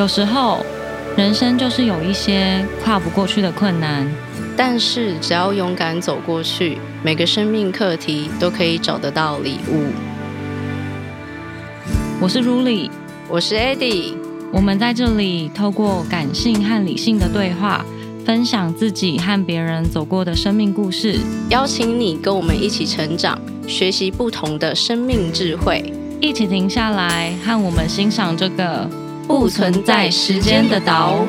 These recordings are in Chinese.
有时候，人生就是有一些跨不过去的困难，但是只要勇敢走过去，每个生命课题都可以找得到礼物。我是 Ruli，我是 Eddie，我们在这里透过感性和理性的对话，分享自己和别人走过的生命故事，邀请你跟我们一起成长，学习不同的生命智慧，一起停下来和我们欣赏这个不存在时间的岛。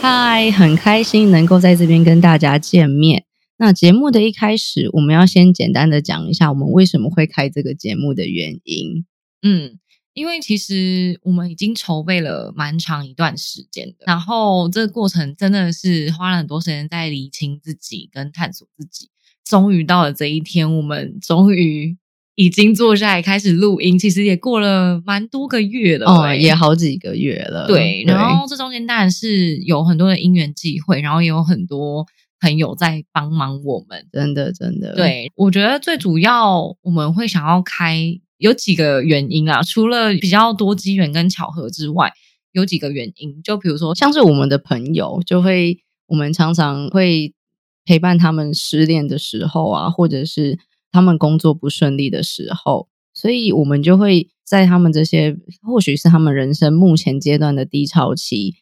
嗨，很开心能够在这边跟大家见面。那节目的一开始，我们要先简单的讲一下我们为什么会开这个节目的原因。嗯，因为其实我们已经筹备了蛮长一段时间的，然后这个过程真的是花了很多时间在理清自己跟探索自己。终于到了这一天，我们终于已经坐下来开始录音，其实也过了蛮多个月了，哦，也好几个月了。对，然后这中间当然是有很多的因缘际会，然后也有很多朋友在帮忙我们。真的真的，对，我觉得最主要我们会想要开有几个原因啊，除了比较多机缘跟巧合之外，有几个原因，就比如说像是我们的朋友，就会我们常常会陪伴他们失恋的时候啊，或者是他们工作不顺利的时候，所以我们就会在他们这些或许是他们人生目前阶段的低潮期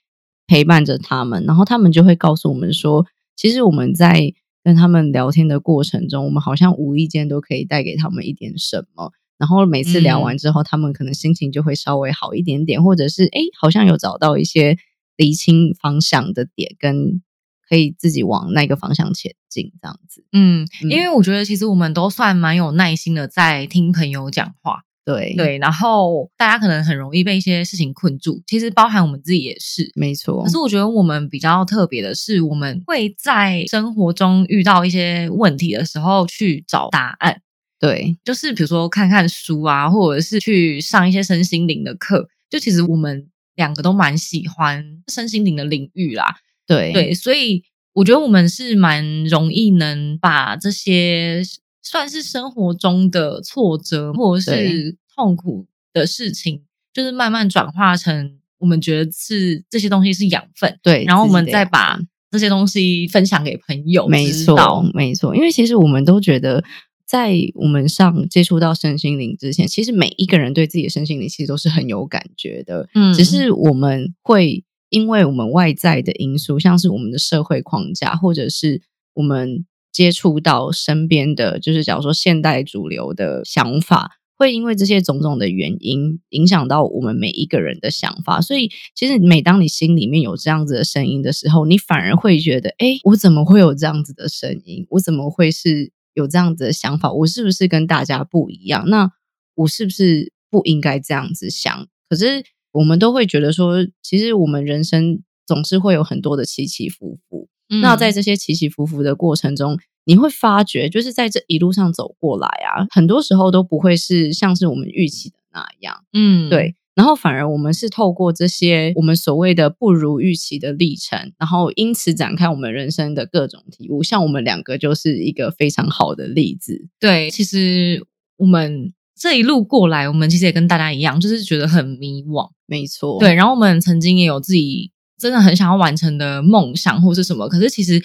陪伴着他们，然后他们就会告诉我们说，其实我们在跟他们聊天的过程中，我们好像无意间都可以带给他们一点什么。然后每次聊完之后，他们可能心情就会稍微好一点点，或者是哎，好像有找到一些厘清方向的点，跟可以自己往那个方向前进，这样子。嗯，因为我觉得其实我们都算蛮有耐心的，在听朋友讲话。对对，然后大家可能很容易被一些事情困住，其实包含我们自己也是。没错。可是我觉得我们比较特别的是，我们会在生活中遇到一些问题的时候去找答案。对，就是比如说看看书啊，或者是去上一些身心灵的课。就其实我们两个都蛮喜欢身心灵的领域啦。对对，所以我觉得我们是蛮容易能把这些算是生活中的挫折或者是痛苦的事情，就是慢慢转化成我们觉得是这些东西是养分。对，然后我们再把这些东西分享给朋友，没错，没错，因为其实我们都觉得，在我们上接触到身心灵之前，其实每一个人对自己的身心灵其实都是很有感觉的，嗯。只是我们会因为我们外在的因素，像是我们的社会框架，或者是我们接触到身边的，就是假如说现代主流的想法。会因为这些种种的原因，影响到我们每一个人的想法。所以，其实每当你心里面有这样子的声音的时候，你反而会觉得：哎，我怎么会有这样子的声音？我怎么会是有这样子的想法？我是不是跟大家不一样？那我是不是不应该这样子想？可是我们都会觉得说，其实我们人生总是会有很多的起起伏伏。嗯那在这些起起伏伏的过程中，你会发觉，就是在这一路上走过来啊，很多时候都不会是像是我们预期的那样，嗯，对。然后反而我们是透过这些我们所谓的不如预期的历程，然后因此展开我们人生的各种体悟。像我们两个就是一个非常好的例子。对，其实我们这一路过来，我们其实也跟大家一样，就是觉得很迷惘。没错，对，然后我们曾经也有自己真的很想要完成的梦想或是什么，可是其实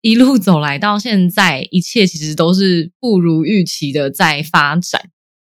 一路走来到现在，一切其实都是不如预期的在发展。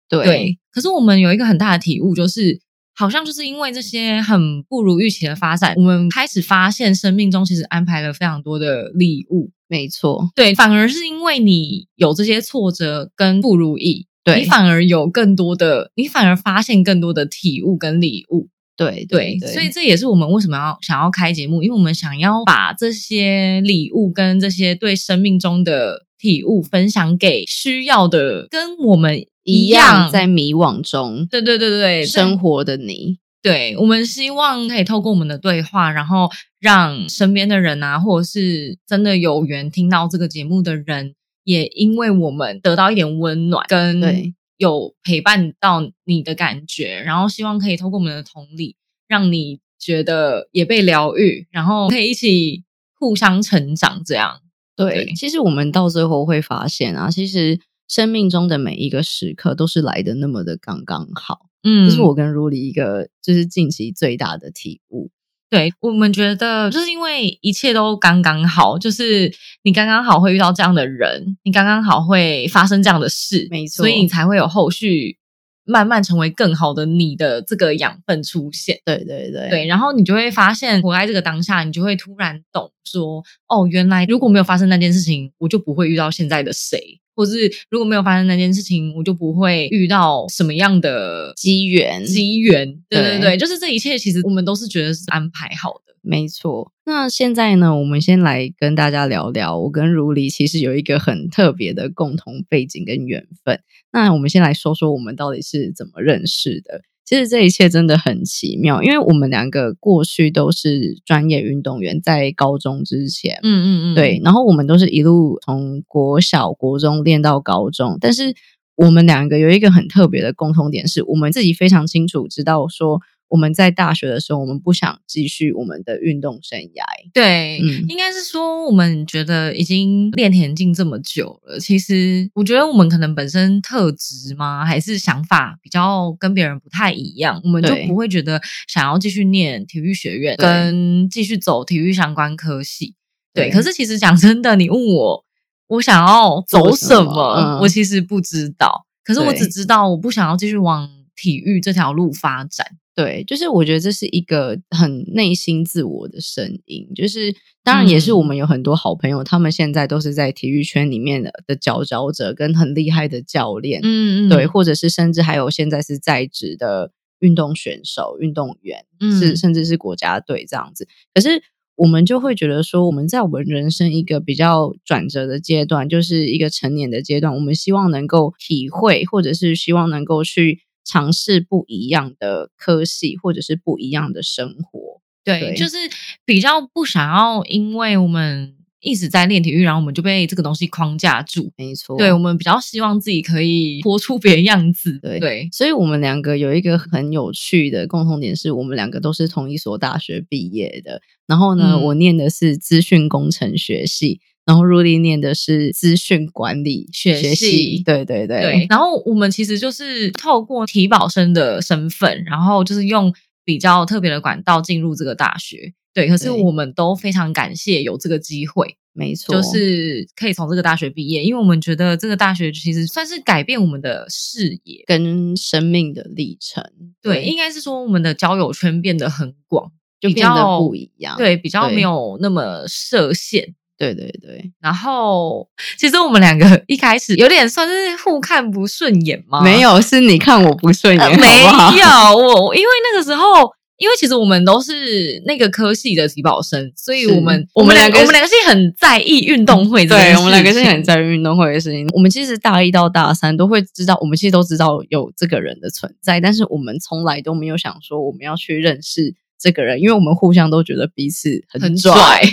对对，可是我们有一个很大的体悟，就是好像就是因为这些很不如预期的发展，我们开始发现生命中其实安排了非常多的礼物。没错，对，反而是因为你有这些挫折跟不如意，对你反而有更多的，你反而发现更多的体悟跟礼物。对对，对，所以这也是我们为什么要想要开节目，因为我们想要把这些礼物跟这些对生命中的体悟分享给需要的，跟我们一样样在迷惘中对对对对对生活的你。对，我们希望可以透过我们的对话，然后让身边的人啊，或者是真的有缘听到这个节目的人，也因为我们得到一点温暖跟对有陪伴到你的感觉，然后希望可以透过我们的同理，让你觉得也被疗愈，然后可以一起互相成长，这样。对，对其实我们到最后会发现啊，其实生命中的每一个时刻都是来的那么的刚刚好，嗯这是我跟如里一个就是近期最大的体悟。对我们觉得，就是因为一切都刚刚好，就是你刚刚好会遇到这样的人，你刚刚好会发生这样的事，没错所以你才会有后续慢慢成为更好的你的这个养分出现。对对对对，然后你就会发现，活在这个当下，你就会突然懂说，哦，原来如果没有发生那件事情，我就不会遇到现在的谁，或是如果没有发生那件事情，我就不会遇到什么样的机缘机缘。对对对对，就是这一切，其实我们都是觉得是安排好的。没错，那现在呢，我们先来跟大家聊聊，我跟如离其实有一个很特别的共同背景跟缘分。那我们先来说说我们到底是怎么认识的。其实这一切真的很奇妙，因为我们两个过去都是专业运动员，在高中之前，嗯嗯嗯，对，然后我们都是一路从国小、国中练到高中，但是我们两个有一个很特别的共同点，是我们自己非常清楚知道说，我们在大学的时候，我们不想继续我们的运动生涯。对，嗯应该是说我们觉得已经练田径这么久了，其实我觉得我们可能本身特质吗，还是想法比较跟别人不太一样，我们就不会觉得想要继续念体育学院，跟继续走体育相关科系。对，对可是其实讲真的，你问我我想要走做什什么么，嗯我其实不知道。可是我只知道我不想要继续往体育这条路发展。对，就是我觉得这是一个很内心自我的声音，就是当然也是我们有很多好朋友，他们现在都是在体育圈里面的的佼佼者，跟很厉害的教练，嗯对，或者是甚至还有现在是在职的运动选手、运动员，嗯。是甚至是国家队这样子。可是我们就会觉得说，我们在我们人生一个比较转折的阶段，就是一个成年的阶段，我们希望能够体会，或者是希望能够去尝试不一样的科系，或者是不一样的生活。对，对就是比较不想要，因为我们一直在练体育，然后我们就被这个东西框架住。没错，对，我们比较希望自己可以活出别的样子。对对，所以我们两个有一个很有趣的共同点，是我们两个都是同一所大学毕业的。然后呢，嗯我念的是资讯工程学系，然后若莉念的是资讯管理学系系。对对对对，然后我们其实就是透过体保生的身份，然后就是用比较特别的管道进入这个大学。对，可是我们都非常感谢有这个机会，没错，就是可以从这个大学毕业，因为我们觉得这个大学其实算是改变我们的视野。跟生命的历程，对，应该是说我们的交友圈变得很广，就变得较不一样。对，比较没有那么设限。对对对，然后，其实我们两个一开始有点算是互看不顺眼吗？没有是你看我不顺眼，呃，没有我，因为那个时候。因为其实我们都是那个科系的体保生，所以我们我们两个我们两个是很在意运动会。对我们两个是很在意运动会的事情。我们其实大一到大三都会知道，我们其实都知道有这个人的存在，但是我们从来都没有想说我们要去认识这个人，因为我们互相都觉得彼此很很拽。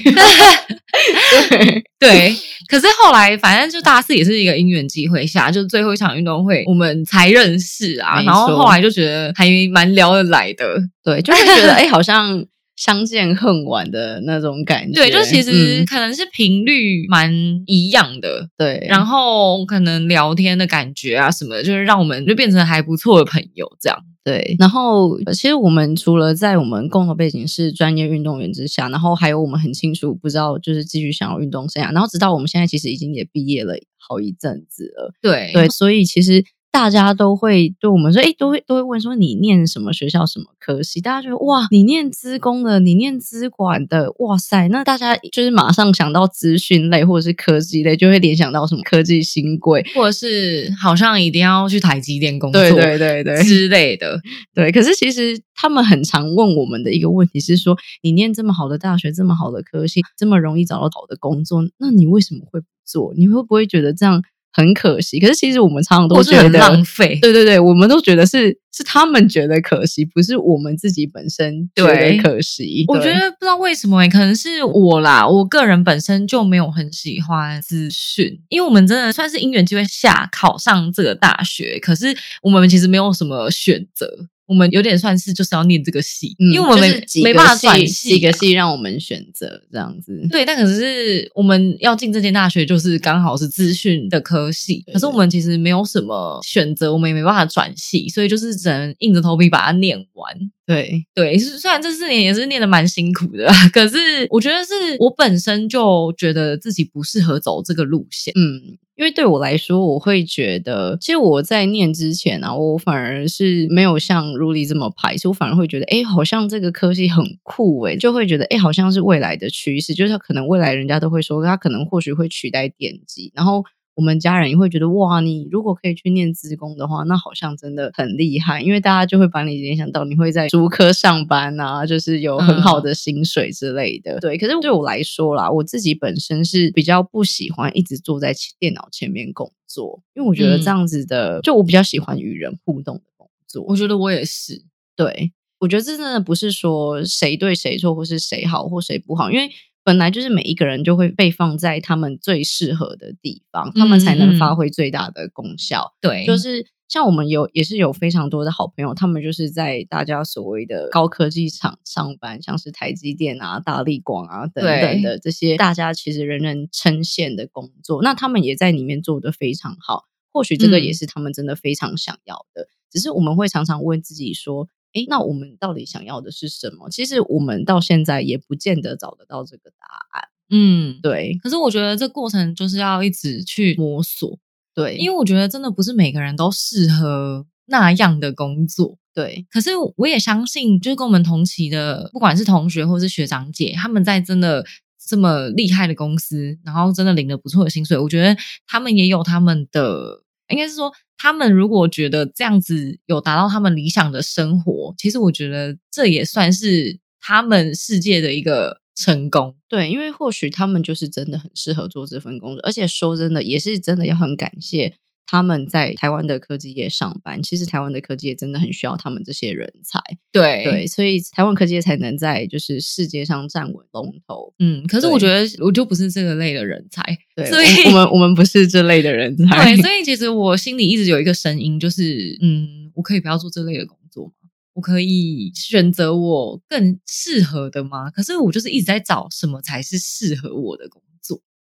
对对，可是后来反正就大四也是一个因缘机会下，就是最后一场运动会我们才认识啊，然后后来就觉得还蛮聊得来的。对，就会觉得 哎、好像相见恨晚的那种感觉。对，就其实嗯可能是频率蛮一样的，对，然后可能聊天的感觉啊什么的，就是让我们就变成还不错的朋友这样。对，然后呃其实我们除了在我们共同背景是专业运动员之下，然后还有我们很清楚不知道就是继续想要运动生涯，然后直到我们现在其实已经也毕业了好一阵子了，对对，所以其实大家都会对我们说，哎，都会都会问说你念什么学校什么科系？大家觉得哇，你念资工的，你念资管的，哇塞，那大家就是马上想到资讯类或者是科技类，就会联想到什么科技新贵，或者是好像一定要去台积电工作，对对对对之类的。对。可是其实他们很常问我们的一个问题是说，你念这么好的大学，这么好的科系，这么容易找到好的工作，那你为什么会不做？你会不会觉得这样？很可惜。可是其实我们常常都是很觉得浪费。对对对，我们都觉得是是他们觉得可惜，不是我们自己本身觉得可惜。我觉得不知道为什么、欸，可能是我啦，我个人本身就没有很喜欢资讯，因为我们真的算是因缘机会下考上这个大学，可是我们其实没有什么选择，我们有点算是就是要念这个系，嗯因为我们没、就是没办法转系系，几个系让我们选择这样子。对，但可是我们要进这间大学，就是刚好是资讯的科系，对可是我们其实没有什么选择，我们也没办法转系，所以就是只能硬着头皮把它念完。对，对，是虽然这四年也是念的蛮辛苦的，可是我觉得是我本身就觉得自己不适合走这个路线。嗯，因为对我来说，我会觉得，其实我在念之前啊，我反而是没有像 Ruli 这么排斥，我反而会觉得，哎，好像这个科系很酷，诶，就会觉得，哎，好像是未来的趋势，就是可能未来人家都会说，他可能或许会取代电机，然后。我们家人也会觉得哇，你如果可以去念资工的话，那好像真的很厉害，因为大家就会把你联想到你会在竹科上班啊，就是有很好的薪水之类的。对，可是对我来说啦，我自己本身是比较不喜欢一直坐在前电脑前面工作，因为我觉得嗯。这样子的，就我比较喜欢与人互动的工作。我觉得我也是，对，我觉得这真的不是说谁对谁错，或是谁好或谁不好，因为本来就是每一个人就会被放在他们最适合的地方，他们才能发挥最大的功效。对，就是像我们有也是有非常多的好朋友，他们就是在大家所谓的高科技厂上班，像是台积电啊、大力广啊等等的这些大家其实人人称羡的工作，那他们也在里面做得非常好。或许这个嗯也是他们真的非常想要的，只是我们会常常问自己说。诶，那我们到底想要的是什么？其实我们到现在也不见得找得到这个答案。嗯，对可是我觉得这过程就是要一直去摸索，对，因为我觉得真的不是每个人都适合那样的工作。对可是我也相信，就是跟我们同期的，不管是同学或是学长姐，他们在真的这么厉害的公司，然后真的领了不错的薪水，我觉得他们也有他们的，应该是说，他们如果觉得这样子有达到他们理想的生活，其实我觉得这也算是他们世界的一个成功。对，因为或许他们就是真的很适合做这份工作，而且说真的，也是真的要很感谢他们在台湾的科技业上班。其实台湾的科技业真的很需要他们这些人才，对对，所以台湾科技业才能在就是世界上站稳龙头。嗯，可是我觉得我就不是这个类的人才，对，所以我我们我们不是这类的人才。对，所以其实我心里一直有一个声音，就是嗯，我可以不要做这类的工作吗？我可以选择我更适合的吗？可是我就是一直在找什么才是适合我的工作。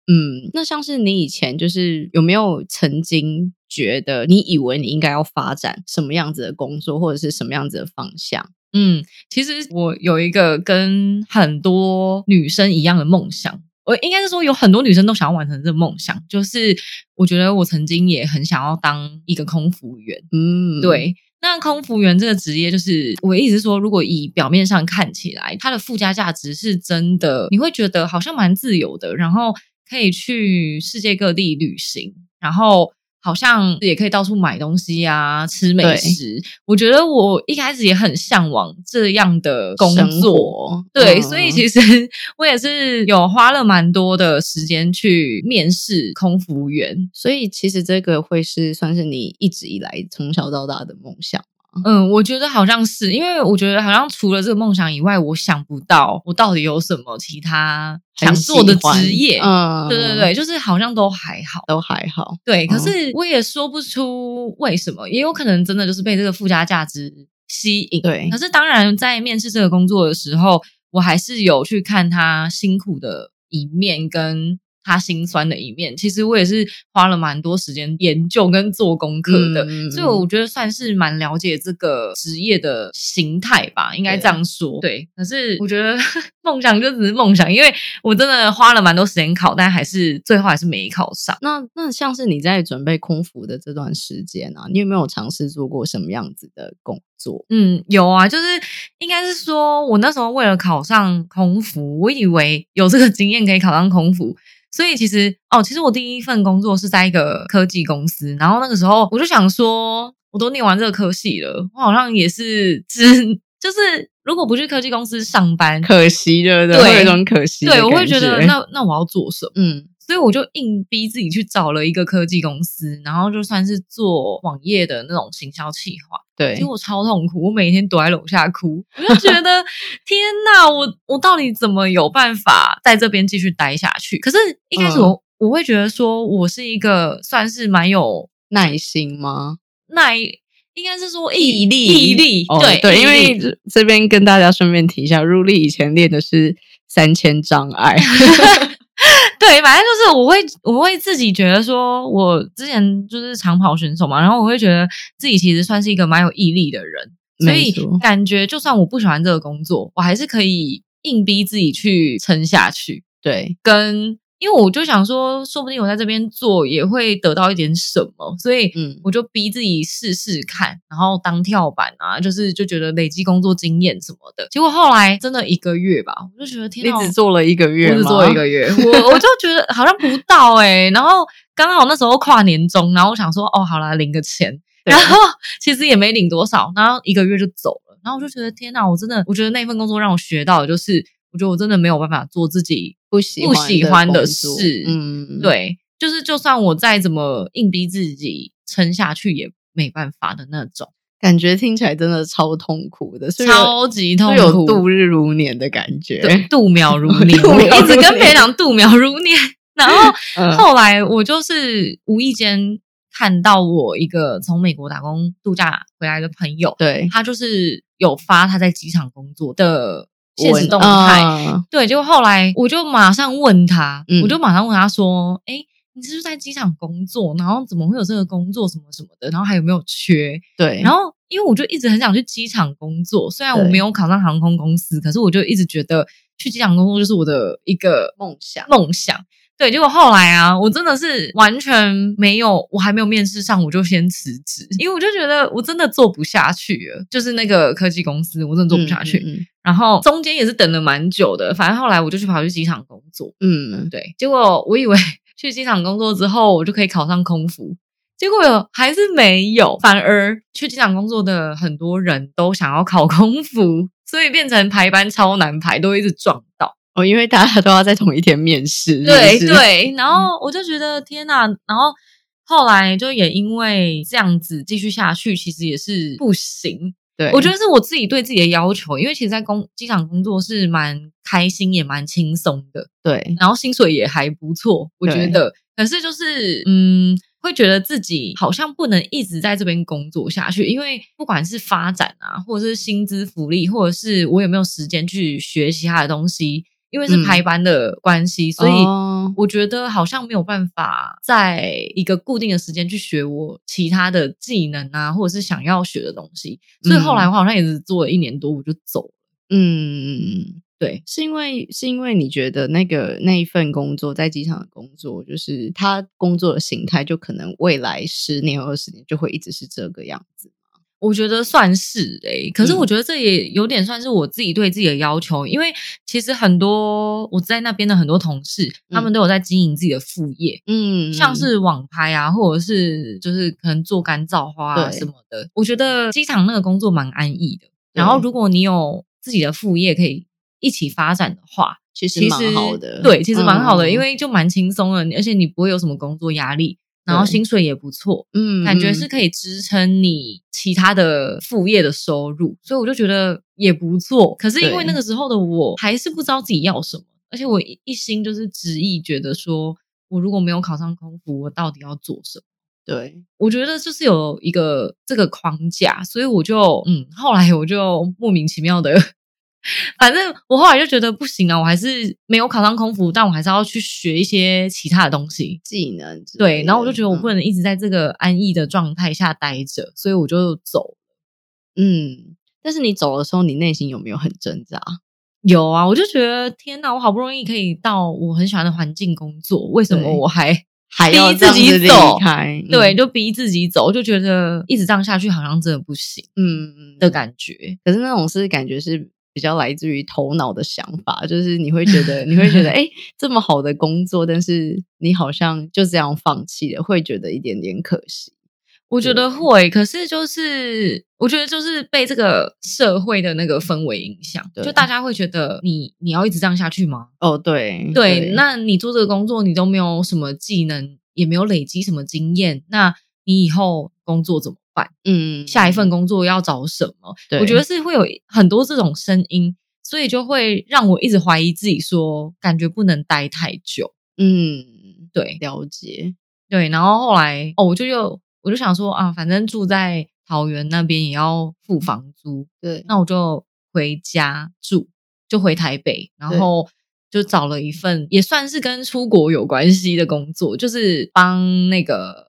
嗯，那像是你以前就是有没有曾经觉得你以为你应该要发展什么样子的工作，或者是什么样子的方向？嗯，其实我有一个跟很多女生一样的梦想，我应该是说有很多女生都想要完成这个梦想，就是我觉得我曾经也很想要当一个空服员。嗯，对，那空服员这个职业，就是我一直说，如果以表面上看起来，它的附加价值是真的，你会觉得好像蛮自由的，然后可以去世界各地旅行，然后好像也可以到处买东西啊，吃美食。我觉得我一开始也很向往这样的工作。活对，嗯所以其实 我也是有花了蛮多的时间去面试空服员。所以其实这个会是算是你一直以来从小到大的梦想。嗯，我觉得好像是，因为我觉得好像除了这个梦想以外，我想不到我到底有什么其他想做的职业。嗯，对对对，就是好像都还好。都还好。对，可嗯是我也说不出为什么，也有可能真的就是被这个附加价值吸引。对可是当然在面试这个工作的时候，我还是有去看他辛苦的一面跟。他心酸的一面，其实我也是花了蛮多时间研究跟做功课的，嗯所以我觉得算是蛮了解这个职业的形态吧，应该这样说。对，可是我觉得 梦想就只是梦想，因为我真的花了蛮多时间考，但还是最后还是没考上。那那像是你在准备空服的这段时间啊，你有没有尝试做过什么样子的工作？嗯，有啊，就是应该是说，我那时候为了考上空服，我以为有这个经验可以考上空服，所以其实哦，其实我第一份工作是在一个科技公司，然后那个时候我就想说，我都念完这个科系了，我好像也是只就是如果不去科技公司上班，可惜了的，对会有一种可惜对我会觉得那那我要做什么？嗯所以我就硬逼自己去找了一个科技公司，然后就算是做网页的那种行销企划。对结，果超痛苦，我每天躲在楼下哭，我就觉得 天哪，我我到底怎么有办法在这边继续待下去？可是一开始我、我会觉得说，我是一个算是蛮有耐心吗？耐，应该是说毅力，毅力，哦对对，因为这这边跟大家顺便提一下，入力以前练的是三千障碍 对，反正就是我会我会自己觉得说，我之前就是长跑选手嘛，然后我会觉得自己其实算是一个蛮有毅力的人，所以感觉就算我不喜欢这个工作，我还是可以硬逼自己去撑下去。对，跟因为我就想说，说不定我在这边做也会得到一点什么，所以嗯我就逼自己试试看，然后当跳板啊，就是就觉得累积工作经验什么的。结果后来真的一个月吧，我就觉得天哪，你只做了一个月只做了一个月，我我就觉得好像不到哎、然后刚好那时候跨年中，然后我想说哦，好啦，领个钱，然后其实也没领多少，然后一个月就走了，然后我就觉得天哪，我真的，我觉得那份工作让我学到的就是，我觉得我真的没有办法做自己不喜不喜欢的事作，嗯，对，就是就算我再怎么硬逼自己撑下去，也没办法的那种，感觉听起来真的超痛苦的，超级痛苦有苦，度日如年的感觉，对，度秒如 年，我一直跟别人讲度秒如年。然后 嗯。后来我就是无意间看到我一个从美国打工度假回来的朋友，对，他就是有发他在机场工作的现实文动态，啊对，结果后来我就马上问他，嗯我就马上问他说：“哎、你是不是在机场工作？然后怎么会有这个工作什么什么的？然后还有没有缺？”对，然后因为我就一直很想去机场工作，虽然我对没有考上航空公司，可是我就一直觉得去机场工作就是我的一个梦想梦想。对，结果后来啊，我真的是完全没有，我还没有面试上，我就先辞职，因为我就觉得我真的做不下去了，就是那个科技公司，我真的做不下去。嗯嗯然后中间也是等了蛮久的，反正后来我就去跑去机场工作。嗯，嗯对，结果我以为 去机场工作之后，我就可以考上空服，结果还是没有，反而去机场工作的很多人都想要考空服，所以变成排班超难排，都一直撞到。哦，因为大家都要在同一天面试，对对，然后我就觉得天哪，然后后来就也因为这样子继续下去，其实也是不行。对，我觉得是我自己对自己的要求，因为其实，在工机场工作是蛮开心也蛮轻松的，对，然后薪水也还不错，我觉得。可是就是嗯，会觉得自己好像不能一直在这边工作下去，因为不管是发展啊，或者是薪资福利，或者是我有没有时间去学其他的东西，因为是嗯排班的关系，所以哦我觉得好像没有办法在一个固定的时间去学我其他的技能啊，或者是想要学的东西。所以后来我好像也是做了一年多，我就走了。嗯，对，是因为是因为你觉得那个那一份工作在机场的工作，就是他工作的形态，就可能未来十年二十年就会一直是这个样子。我觉得算是诶、可是嗯。我觉得这也有点算是我自己对自己的要求，因为其实很多我在那边的很多同事，他们都有在经营自己的副业，嗯像是网拍啊，或者是就是可能做干燥花啊什么的。我觉得机场那个工作蛮安逸的，然后如果你有自己的副业可以一起发展的话，其实其实蛮好的，对，其实蛮好的，嗯因为就蛮轻松的，而且你不会有什么工作压力，然后薪水也不错，嗯感觉是可以支撑你其他的副业的收入，所以我就觉得也不错。可是因为那个时候的我还是不知道自己要什么，而且我一一心就是执意觉得说，我如果没有考上空服，我到底要做什么？对，我觉得就是有一个这个框架，所以我就嗯，后来我就莫名其妙的，反正我后来就觉得不行啊，我还是没有考上空服，但我还是要去学一些其他的东西。技能对，然后我就觉得我不嗯能一直在这个安逸的状态下待着，所以我就走。嗯，但是你走的时候，你内心有没有很挣扎？有啊，我就觉得天哪，我好不容易可以到我很喜欢的环境工作，为什么我还还要逼自己走对，就逼自己走？就觉得一直这样下去好像真的不行嗯嗯的感觉。可是那种是感觉是比较来自于头脑的想法，就是你会觉得你会觉得，哎、这么好的工作，但是你好像就这样放弃了，会觉得一点点可惜。我觉得会，可是就是我觉得就是被这个社会的那个氛围影响，对就大家会觉得你你要一直这样下去吗？哦，对对，那你做这个工作，你都没有什么技能，也没有累积什么经验，那你以后工作怎么办？嗯，下一份工作要找什么？对我觉得是会有很多这种声音，所以就会让我一直怀疑自己说感觉不能待太久。嗯，对了解，对，然后后来哦，我就又我就想说啊，反正住在桃园那边也要付房租，对，那我就回家住，就回台北，然后就找了一份也算是跟出国有关系的工作，就是帮那个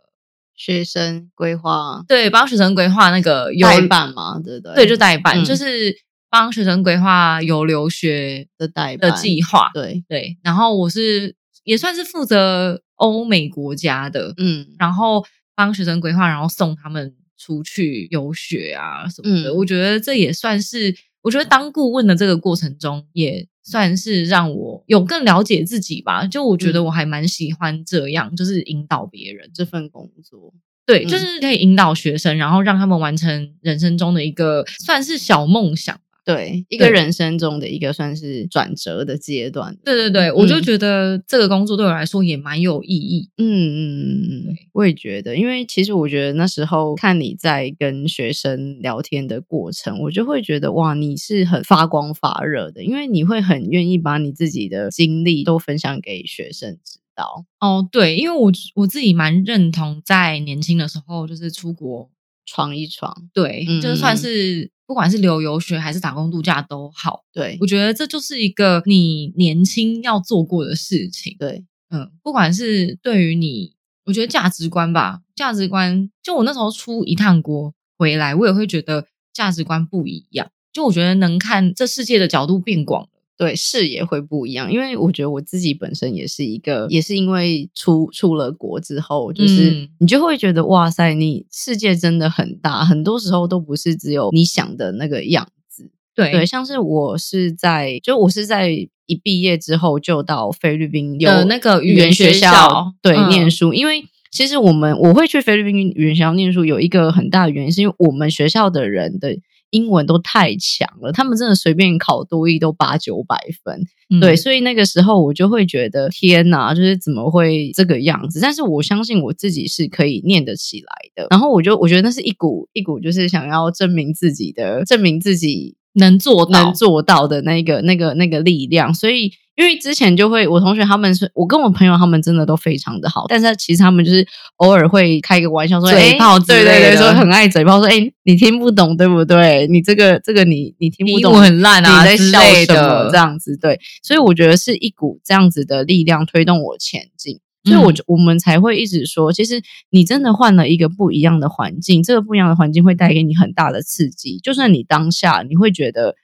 学生规划对帮学生规划那个有代办嘛，对不对？对，就代办，嗯就是帮学生规划有留学的代的计划，对，对，然后我是也算是负责欧美国家的，嗯，然后帮学生规划，然后送他们出去游学啊什么的。嗯我觉得这也算是，我觉得当顾问的这个过程中，也算是让我有更了解自己吧。就我觉得嗯我还蛮喜欢这样，就是引导别人，这份工作，对，嗯就是可以引导学生，然后让他们完成人生中的一个算是小梦想吧。对，一个人生中的一个算是转折的阶段。对对对，我就嗯觉得这个工作对我来说也蛮有意义。嗯嗯嗯嗯，我也觉得，因为其实我觉得那时候看你在跟学生聊天的过程，我就会觉得哇，你是很发光发热的，因为你会很愿意把你自己的经历都分享给学生知道。哦，对，因为我我自己蛮认同，在年轻的时候就是出国，闯一闯，对，嗯就算是不管是留游学还是打工度假都好，对我觉得这就是一个你年轻要做过的事情。对，嗯，不管是对于你，我觉得价值观吧，价值观，就我那时候出一趟国回来，我也会觉得价值观不一样。就我觉得能看这世界的角度变广了。对，视野会不一样，因为我觉得我自己本身也是一个，也是因为出出了国之后，就是、嗯。你就会觉得哇塞，你世界真的很大，很多时候都不是只有你想的那个样子。对。对，像是我是在，就我是在一毕业之后就到菲律宾有那个语语言言学校校对、嗯。念书，因为其实我们我会去菲律宾语言学校念书，有一个很大的原因，是因为我们学校的人的英文都太强了，他们真的随便考多一都八九百分。嗯对，所以那个时候我就会觉得天哪，就是怎么会这个样子？但是我相信我自己是可以念得起来的。然后我就我觉得那是一股一股就是想要证明自己的，证明自己能做到能做到的那个那个那个力量。所以因为之前就会我同学他们是我跟我朋友他们真的都非常的好，但是其实他们就是偶尔会开个玩笑说嘴诶炮对对对，说很爱嘴炮，说哎你听不懂对不对？你这个这个你你听不懂很烂啊你在笑什么的这样子，对，所以我觉得是一股这样子的力量推动我前进。所以我我们才会一直说，其实你真的换了一个不一样的环境，这个不一样的环境会带给你很大的刺激。就算你当下你会觉得，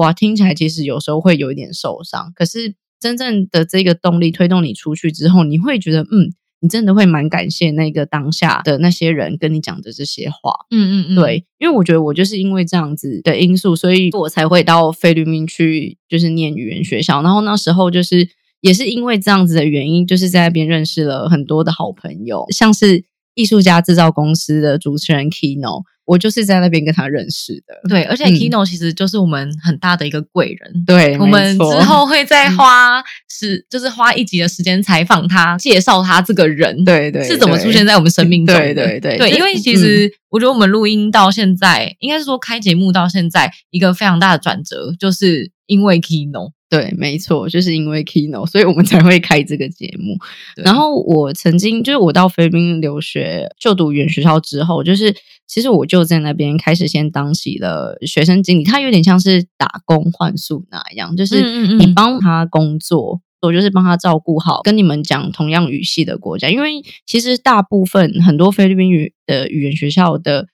哇，听起来其实有时候会有一点受伤，可是真正的这个动力推动你出去之后，你会觉得，嗯，你真的会蛮感谢那个当下的那些人跟你讲的这些话。嗯嗯嗯，对，因为我觉得我就是因为这样子的因素，所以我才会到菲律宾去，就是念语言学校。然后那时候就是也是因为这样子的原因，就是在那边认识了很多的好朋友，像是艺术家制造公司的主持人 Kino，我就是在那边跟他认识的。对，而且嗯 Kino 其实就是我们很大的一个贵人。对，我们之后会再花时，就是花一集的时间采访他，介绍他这个人，对对是怎么出现在在我们生命中的。对对对对，因为其实我觉得我们录音到现在，应该是说开节目到现在，一个非常大的转折，就是因为 Kino。对，没错，就是因为 Kino，所以我们才会开这个节目。然后我曾经就是我到菲律宾留学就读语言学校之后，就是其实我就在那边开始先当起了学生经理，他有点像是打工换宿那样，就是你帮他工作。我就是帮他照顾好跟你们讲同样语系的国家，因为其实大部分很多菲律宾语的语言学校的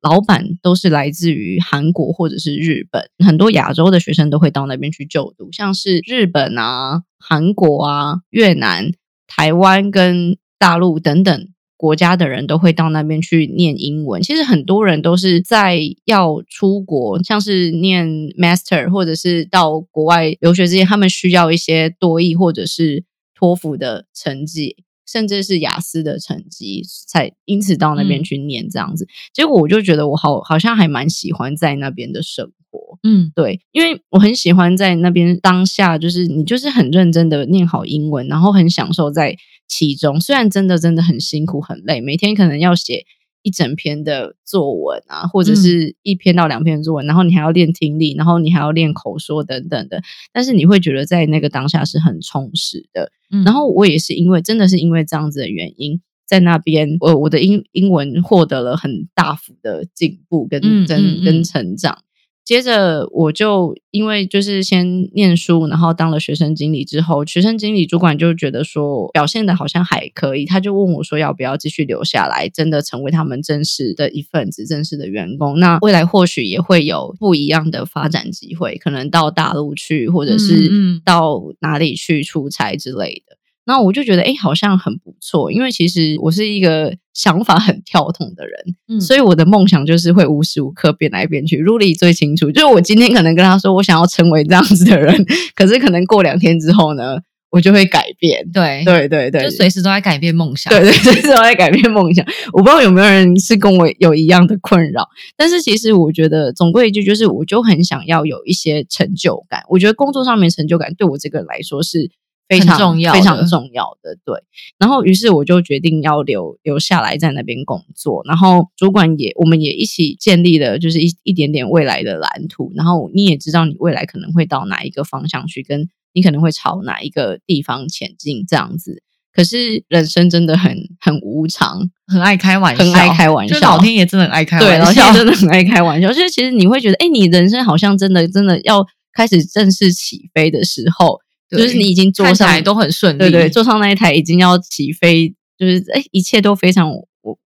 老板都是来自于韩国或者是日本，很多亚洲的学生都会到那边去就读，像是日本啊、韩国啊、越南、台湾跟大陆等等国家的人都会到那边去念英文。其实很多人都是在要出国，像是念 master 或者是到国外留学之前，他们需要一些多译或者是托福的成绩。甚至是雅思的成绩，才因此到那边嗯去念这样子。结果我就觉得我好好像还蛮喜欢在那边的生活。嗯对，因为我很喜欢在那边当下，就是你就是很认真的念好英文，然后很享受在其中。虽然真的真的很辛苦很累，每天可能要写一整篇的作文啊，或者嗯是一篇到两篇作文，然后你还要练听力，然后你还要练口说等等的。但是你会觉得在那个当下是很充实的。嗯，然后我也是因为真的是因为这样子的原因，在那边我我的英英文获得了很大幅的进步跟跟、嗯嗯嗯跟成长。接着我就因为就是先念书，然后当了学生经理之后，学生经理主管就觉得说表现的好像还可以，他就问我说要不要继续留下来，真的成为他们正式的一份子、正式的员工。那未来或许也会有不一样的发展机会，可能到大陆去，或者是到哪里去出差之类的。那我就觉得，哎，好像很不错，因为其实我是一个想法很跳动的人，嗯所以我的梦想就是会无时无刻变来变去。Ruly 最清楚，就是我今天可能跟他说我想要成为这样子的人，可是可能过两天之后呢，我就会改变。对，对对对，就随时都在改变梦想。对对，随时都在改变梦想。我不知道有没有人是跟我有一样的困扰，但是其实我觉得总归一句就是，我就很想要有一些成就感。我觉得工作上面成就感对我这个人来说是非常重要非常重要的。对，然后于是我就决定要留留下来在那边工作，然后主管也我们也一起建立了就是一一点点未来的蓝图，然后你也知道你未来可能会到哪一个方向去，跟你可能会朝哪一个地方前进这样子。可是人生真的很很无常，很爱开玩笑，很爱开玩笑就老天爷真的很爱开对，玩笑老天爷。真的很爱开玩笑。就是其实你会觉得，哎，你人生好像真的真的要开始正式起飞的时候，对就是你已经坐上来都很顺利，对对，坐上那一台已经要起飞，就是哎，一切都非常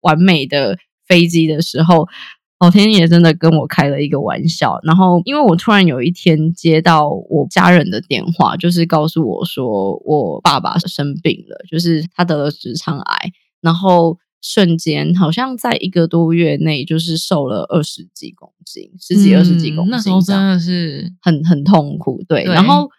完美的飞机的时候，老天爷真的跟我开了一个玩笑。然后，因为我突然有一天接到我家人的电话，就是告诉我说我爸爸生病了，就是他得了直肠癌，然后。瞬间好像在一个多月内，就是瘦了二十几公斤，十几二十几公斤、嗯那时候真的是很很痛苦，对。对然后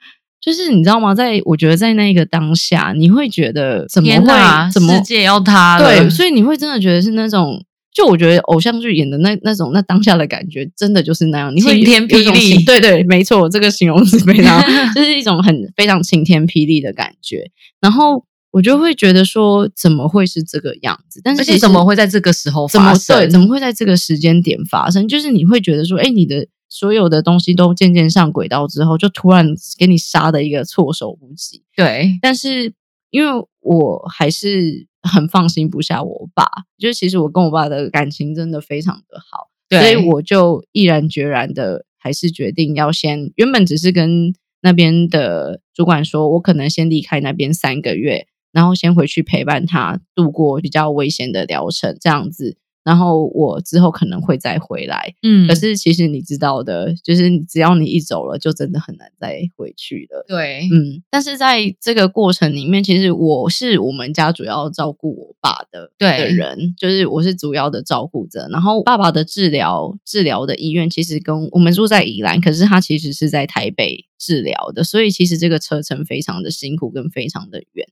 就是你知道吗？在我觉得在那个当下，你会觉得怎么会怎么世界要塌了？对？所以你会真的觉得是那种。就我觉得偶像剧演的那那种那当下的感觉，真的就是那样。你会晴天霹雳对对，没错，这个形容词非常，就是一种很非常晴天霹雳的感觉。然后我就会觉得说，怎么会是这个样子？但是而且怎么会在这个时候怎么发生？对？怎么会在这个时间点发生？就是你会觉得说，哎，你的所有的东西都渐渐上轨道之后，就突然给你杀的一个措手不及。对，但是因为我还是很放心不下我爸，就是其实我跟我爸的感情真的非常的好，所以我就毅然决然的还是决定要先，原本只是跟那边的主管说，我可能先离开那边三个月，然后先回去陪伴他度过比较危险的疗程，这样子。然后我之后可能会再回来，嗯可是其实你知道的，就是只要你一走了，就真的很难再回去了。对，嗯，但是在这个过程里面，其实我是我们家主要照顾我爸的对的人，就是我是主要的照顾者。然后爸爸的治疗治疗的医院其实跟我们住在宜兰，可是他其实是在台北治疗的，所以其实这个车程非常的辛苦跟非常的远。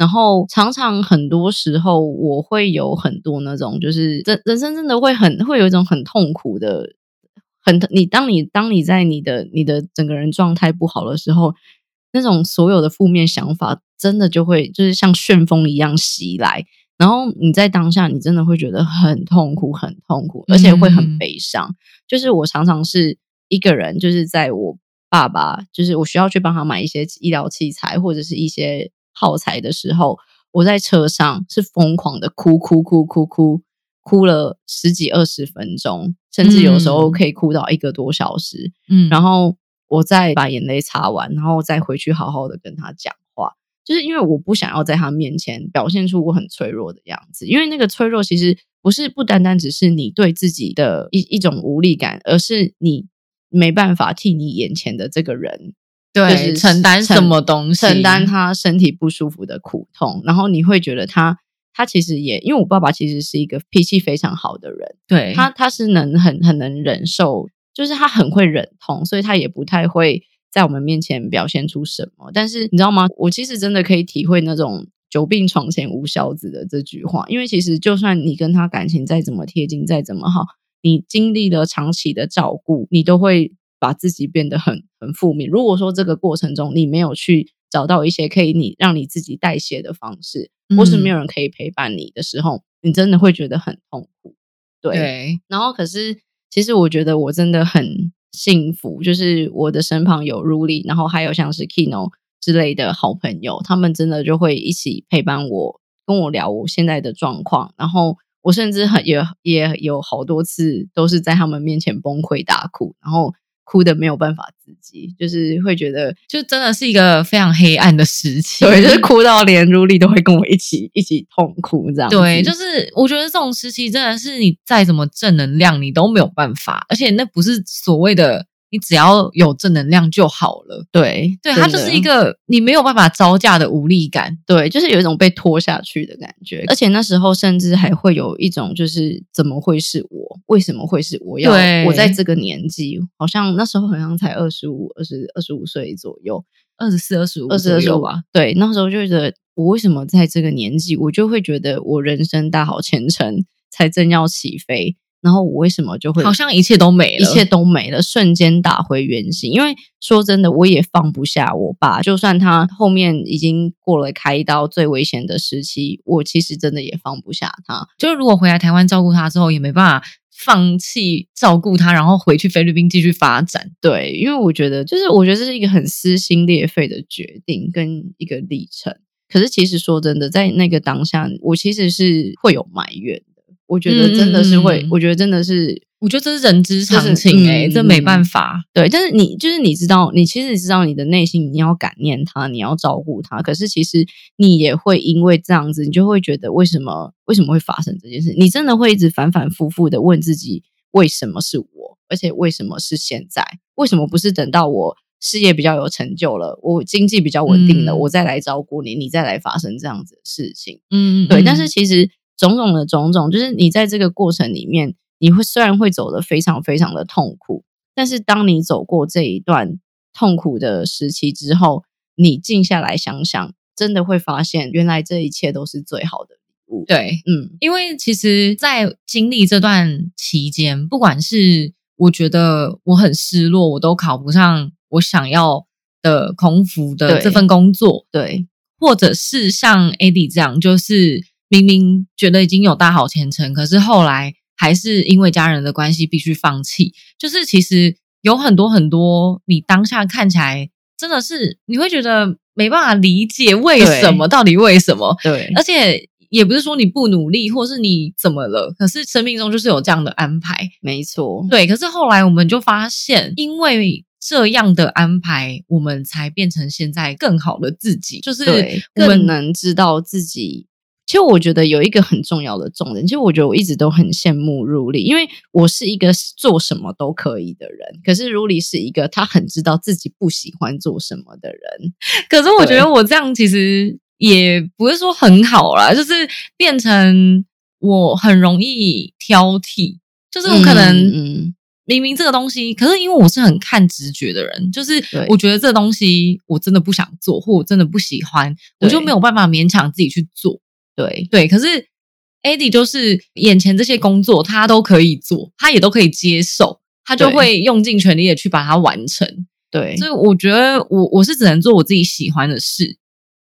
然后常常很多时候我会有很多那种，就是人人生真的会很会有一种很痛苦的，很你当你当你在你的你的整个人状态不好的时候，那种所有的负面想法真的就会就是像旋风一样袭来，然后你在当下你真的会觉得很痛苦，很痛苦，而且会很嗯悲伤。就是我常常是一个人，就是在我爸爸，就是我需要去帮他买一些医疗器材或者是一些耗材的时候，我在车上是疯狂的哭哭哭哭哭，哭了十几二十分钟，甚至有时候嗯可以哭到一个多小时。嗯，然后我再把眼泪擦完，然后再回去好好的跟他讲话，就是因为我不想要在他面前表现出我很脆弱的样子，因为那个脆弱其实不是不单单只是你对自己的一一种无力感，而是你没办法替你眼前的这个人。就对是承担什么东西，承担他身体不舒服的苦痛，然后你会觉得他他其实也，因为我爸爸其实是一个脾气非常好的人，对他他是能很很能忍受，就是他很会忍痛，所以他也不太会在我们面前表现出什么。但是你知道吗？我其实真的可以体会那种久病床前无孝子”的这句话。因为其实就算你跟他感情再怎么贴近，再怎么好，你经历了长期的照顾，你都会把自己变得很很负面。如果说这个过程中你没有去找到一些可以你让你自己代谢的方式，或是没有人可以陪伴你的时候，你真的会觉得很痛苦。对，对，然后可是其实我觉得我真的很幸福，就是我的身旁有 Ruli，然后还有像是 Kino 之类的好朋友，他们真的就会一起陪伴我，跟我聊我现在的状况，然后我甚至很也也有好多次都是在他们面前崩溃大哭，然后哭的没有办法自己，就是会觉得就真的是一个非常黑暗的时期。对，就是哭到连 Ruli 都会跟我一起一起痛哭这样。对，就是我觉得这种时期真的是你再怎么正能量，你都没有办法，而且那不是所谓的你只要有正能量就好了。对对，它就是一个你没有办法招架的无力感。对，就是有一种被拖下去的感觉，而且那时候甚至还会有一种，就是怎么会是我？为什么会是我要？我在这个年纪，好像那时候好像才二十五、二十二十五岁左右，二十四、二十五、二十二岁吧。。对，那时候就觉得，我为什么在这个年纪，我就会觉得我人生大好前程才正要起飞，然后我为什么就会好像一切都没了，一切都没了，瞬间打回原形。因为说真的，我也放不下我爸，就算他后面已经过了开刀最危险的时期，我其实真的也放不下他。就是如果回来台湾照顾他之后，也没办法放弃照顾他，然后回去菲律宾继续发展。对，因为我觉得，就是我觉得这是一个很撕心裂肺的决定跟一个历程。可是其实说真的，在那个当下，我其实是会有埋怨的。我觉得真的是会，我觉得真的是我觉得这是人之常情哎、嗯这没办法。对，但是你就是你知道，你其实知道你的内心你要感念他，你要照顾他，可是其实你也会因为这样子，你就会觉得为什么为什么会发生这件事？你真的会一直反反复复的问自己，为什么是我？而且为什么是现在？为什么不是等到我事业比较有成就了，我经济比较稳定了，嗯我再来照顾你，你再来发生这样子的事情？嗯，对，嗯但是其实种种的种种，就是你在这个过程里面，你会虽然会走得非常非常的痛苦，但是当你走过这一段痛苦的时期之后，你静下来想想，真的会发现，原来这一切都是最好的礼物。，对，嗯，因为其实，在经历这段期间，不管是我觉得我很失落，我都考不上我想要的空服的对这份工作，对，或者是像 AD 这样，就是明明觉得已经有大好前程，可是后来还是因为家人的关系必须放弃。就是其实有很多很多，你当下看起来真的是你会觉得没办法理解为什么，到底为什么？对，而且也不是说你不努力，或是你怎么了，可是生命中就是有这样的安排。没错，对，可是后来我们就发现，因为这样的安排，我们才变成现在更好的自己。就是对，我们更能知道自己。其实我觉得有一个很重要的重点，其实我觉得我一直都很羡慕如丽，因为我是一个做什么都可以的人，可是如丽是一个她很知道自己不喜欢做什么的人。可是我觉得我这样其实也不是说很好啦，就是变成我很容易挑剔，就是我可能嗯嗯明明这个东西，可是因为我是很看直觉的人，就是我觉得这个东西我真的不想做，或我真的不喜欢，我就没有办法勉强自己去做。对对，可是 Eddie 就是眼前这些工作他都可以做，他也都可以接受，他就会用尽全力的去把它完成。对所以我觉得我我是只能做我自己喜欢的事，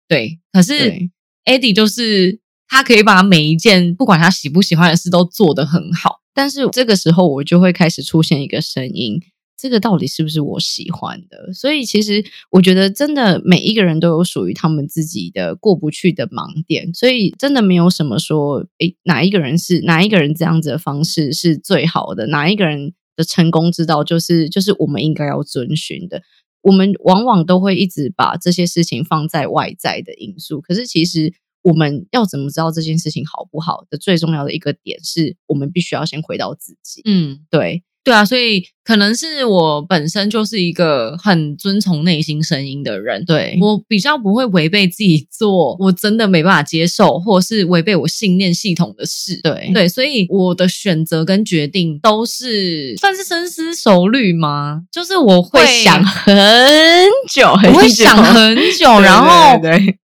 对。可是对 Eddie 就是他可以把每一件不管他喜不喜欢的事都做得很好。但是这个时候我就会开始出现一个声音，这个到底是不是我喜欢的？所以其实我觉得真的每一个人都有属于他们自己的过不去的盲点，所以真的没有什么说，诶，哪一个人是哪一个人这样子的方式是最好的，哪一个人的成功之道就是就是我们应该要遵循的。我们往往都会一直把这些事情放在外在的因素，可是其实我们要怎么知道这件事情好不好的最重要的一个点是我们必须要先回到自己。嗯，对对啊，所以可能是我本身就是一个很遵从内心声音的人。对我比较不会违背自己做我真的没办法接受，或是违背我信念系统的事。对对，所以我的选择跟决定都是算是深思熟虑吗？就是我会会想很久，我会想很久，然后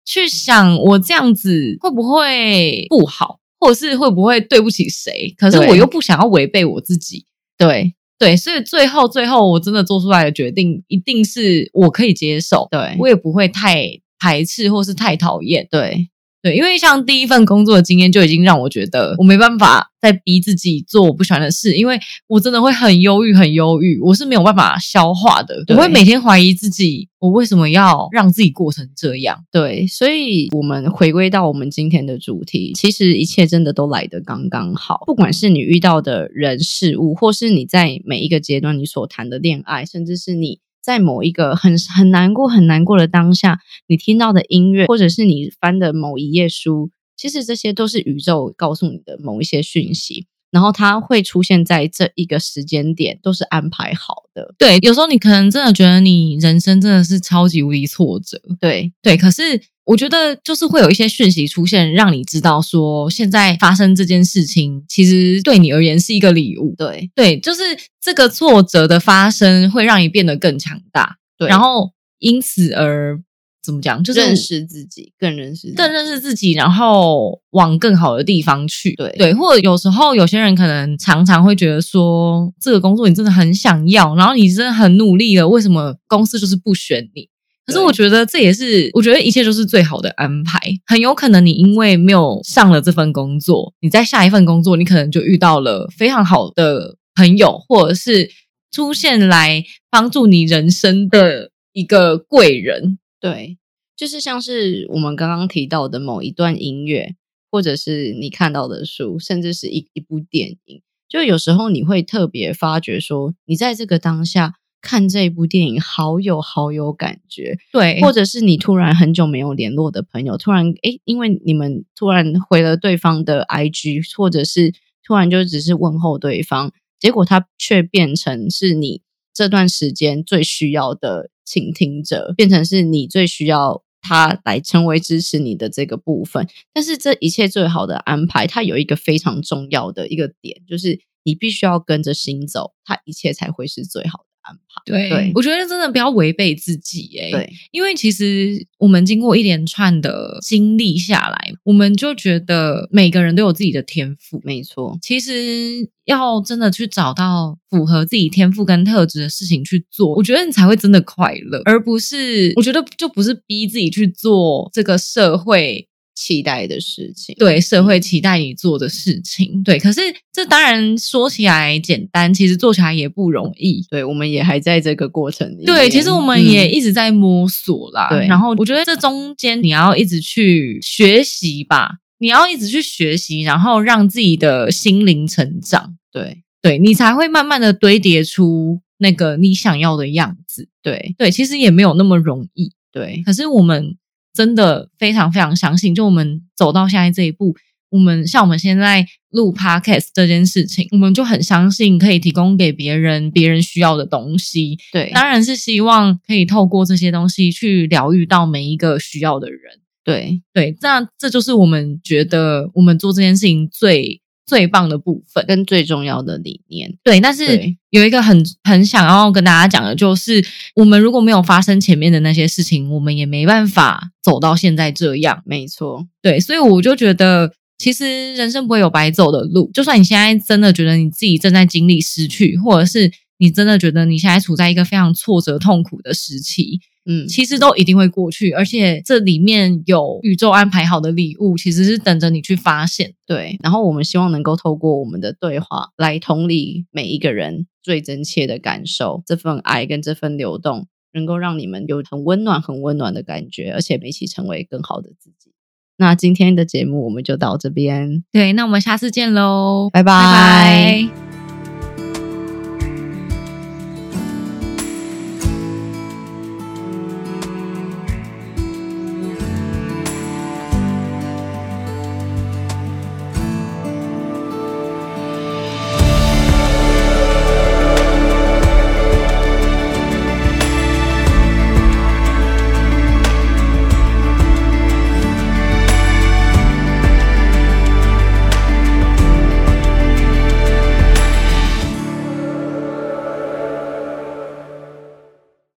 去想我这样子会不会不好，或者是会不会对不起谁？可是我又不想要违背我自己。对。对，所以最后最后我真的做出来的决定，一定是我可以接受，对。我也不会太排斥或是太讨厌。对。对，因为像第一份工作的经验就已经让我觉得我没办法再逼自己做我不喜欢的事，因为我真的会很忧郁，很忧郁，我是没有办法消化的。我对会每天怀疑自己，我为什么要让自己过成这样？对，所以我们回归到我们今天的主题，其实一切真的都来得刚刚好。不管是你遇到的人事物，或是你在每一个阶段你所谈的恋爱，甚至是你在某一个很很难过、很难过的当下，你听到的音乐，或者是你翻的某一页书，其实这些都是宇宙告诉你的某一些讯息。然后它会出现在这一个时间点，都是安排好的。对，有时候你可能真的觉得你人生真的是超级无敌挫折，对对，可是我觉得就是会有一些讯息出现，让你知道说现在发生这件事情，其实对你而言是一个礼物。对对，就是这个挫折的发生会让你变得更强大，对，然后因此而怎么讲，就是认识自己，更认识自己更认识自己，然后往更好的地方去。对对，或者有时候有些人可能常常会觉得说，这个工作你真的很想要，然后你真的很努力了，为什么公司就是不选你？可是我觉得这也是，我觉得一切都是最好的安排。很有可能你因为没有上了这份工作，你在下一份工作，你可能就遇到了非常好的朋友，或者是出现来帮助你人生的一个贵人。对，就是像是我们刚刚提到的某一段音乐，或者是你看到的书，甚至是一一部电影，就有时候你会特别发觉说，你在这个当下看这一部电影，好有好有感觉，对，或者是你突然很久没有联络的朋友，突然诶，因为你们突然回了对方的 IG，或者是突然就只是问候对方，结果他却变成是你这段时间最需要的倾听者，变成是你最需要他来成为支持你的这个部分。但是这一切最好的安排，它有一个非常重要的一个点，就是你必须要跟着心走，它一切才会是最好的安排。对，对我觉得真的不要违背自己、欸，对因为其实我们经过一连串的经历下来，我们就觉得每个人都有自己的天赋。没错，其实要真的去找到符合自己天赋跟特质的事情去做，我觉得你才会真的快乐，而不是我觉得就不是逼自己去做这个社会期待的事情。对社会期待你做的事情。对，可是这当然说起来简单，其实做起来也不容易。对，我们也还在这个过程里面。对，其实我们也嗯一直在摸索啦。对然后我觉得这中间你要一直去学习吧，你要一直去学习，然后让自己的心灵成长，对对你才会慢慢的堆叠出那个你想要的样子。对对，其实也没有那么容易，对可是我们真的非常非常相信，就我们走到现在这一步。我们像我们现在录 podcast 这件事情，我们就很相信可以提供给别人别人需要的东西，对当然是希望可以透过这些东西去疗愈到每一个需要的人。对对，这样这就是我们觉得我们做这件事情最最棒的部分。跟最重要的理念。对，但是有一个很很想要跟大家讲的，就是我们如果没有发生前面的那些事情，我们也没办法走到现在这样。没错，对，所以我就觉得，其实人生不会有白走的路。就算你现在真的觉得你自己正在经历失去，或者是你真的觉得你现在处在一个非常挫折、痛苦的时期，嗯，其实都一定会过去。而且这里面有宇宙安排好的礼物，其实是等着你去发现。对。然后我们希望能够透过我们的对话来同理每一个人最真切的感受，这份爱跟这份流动，能够让你们有很温暖、很温暖的感觉，而且一起成为更好的自己。那今天的节目我们就到这边，对，那我们下次见喽，拜拜拜拜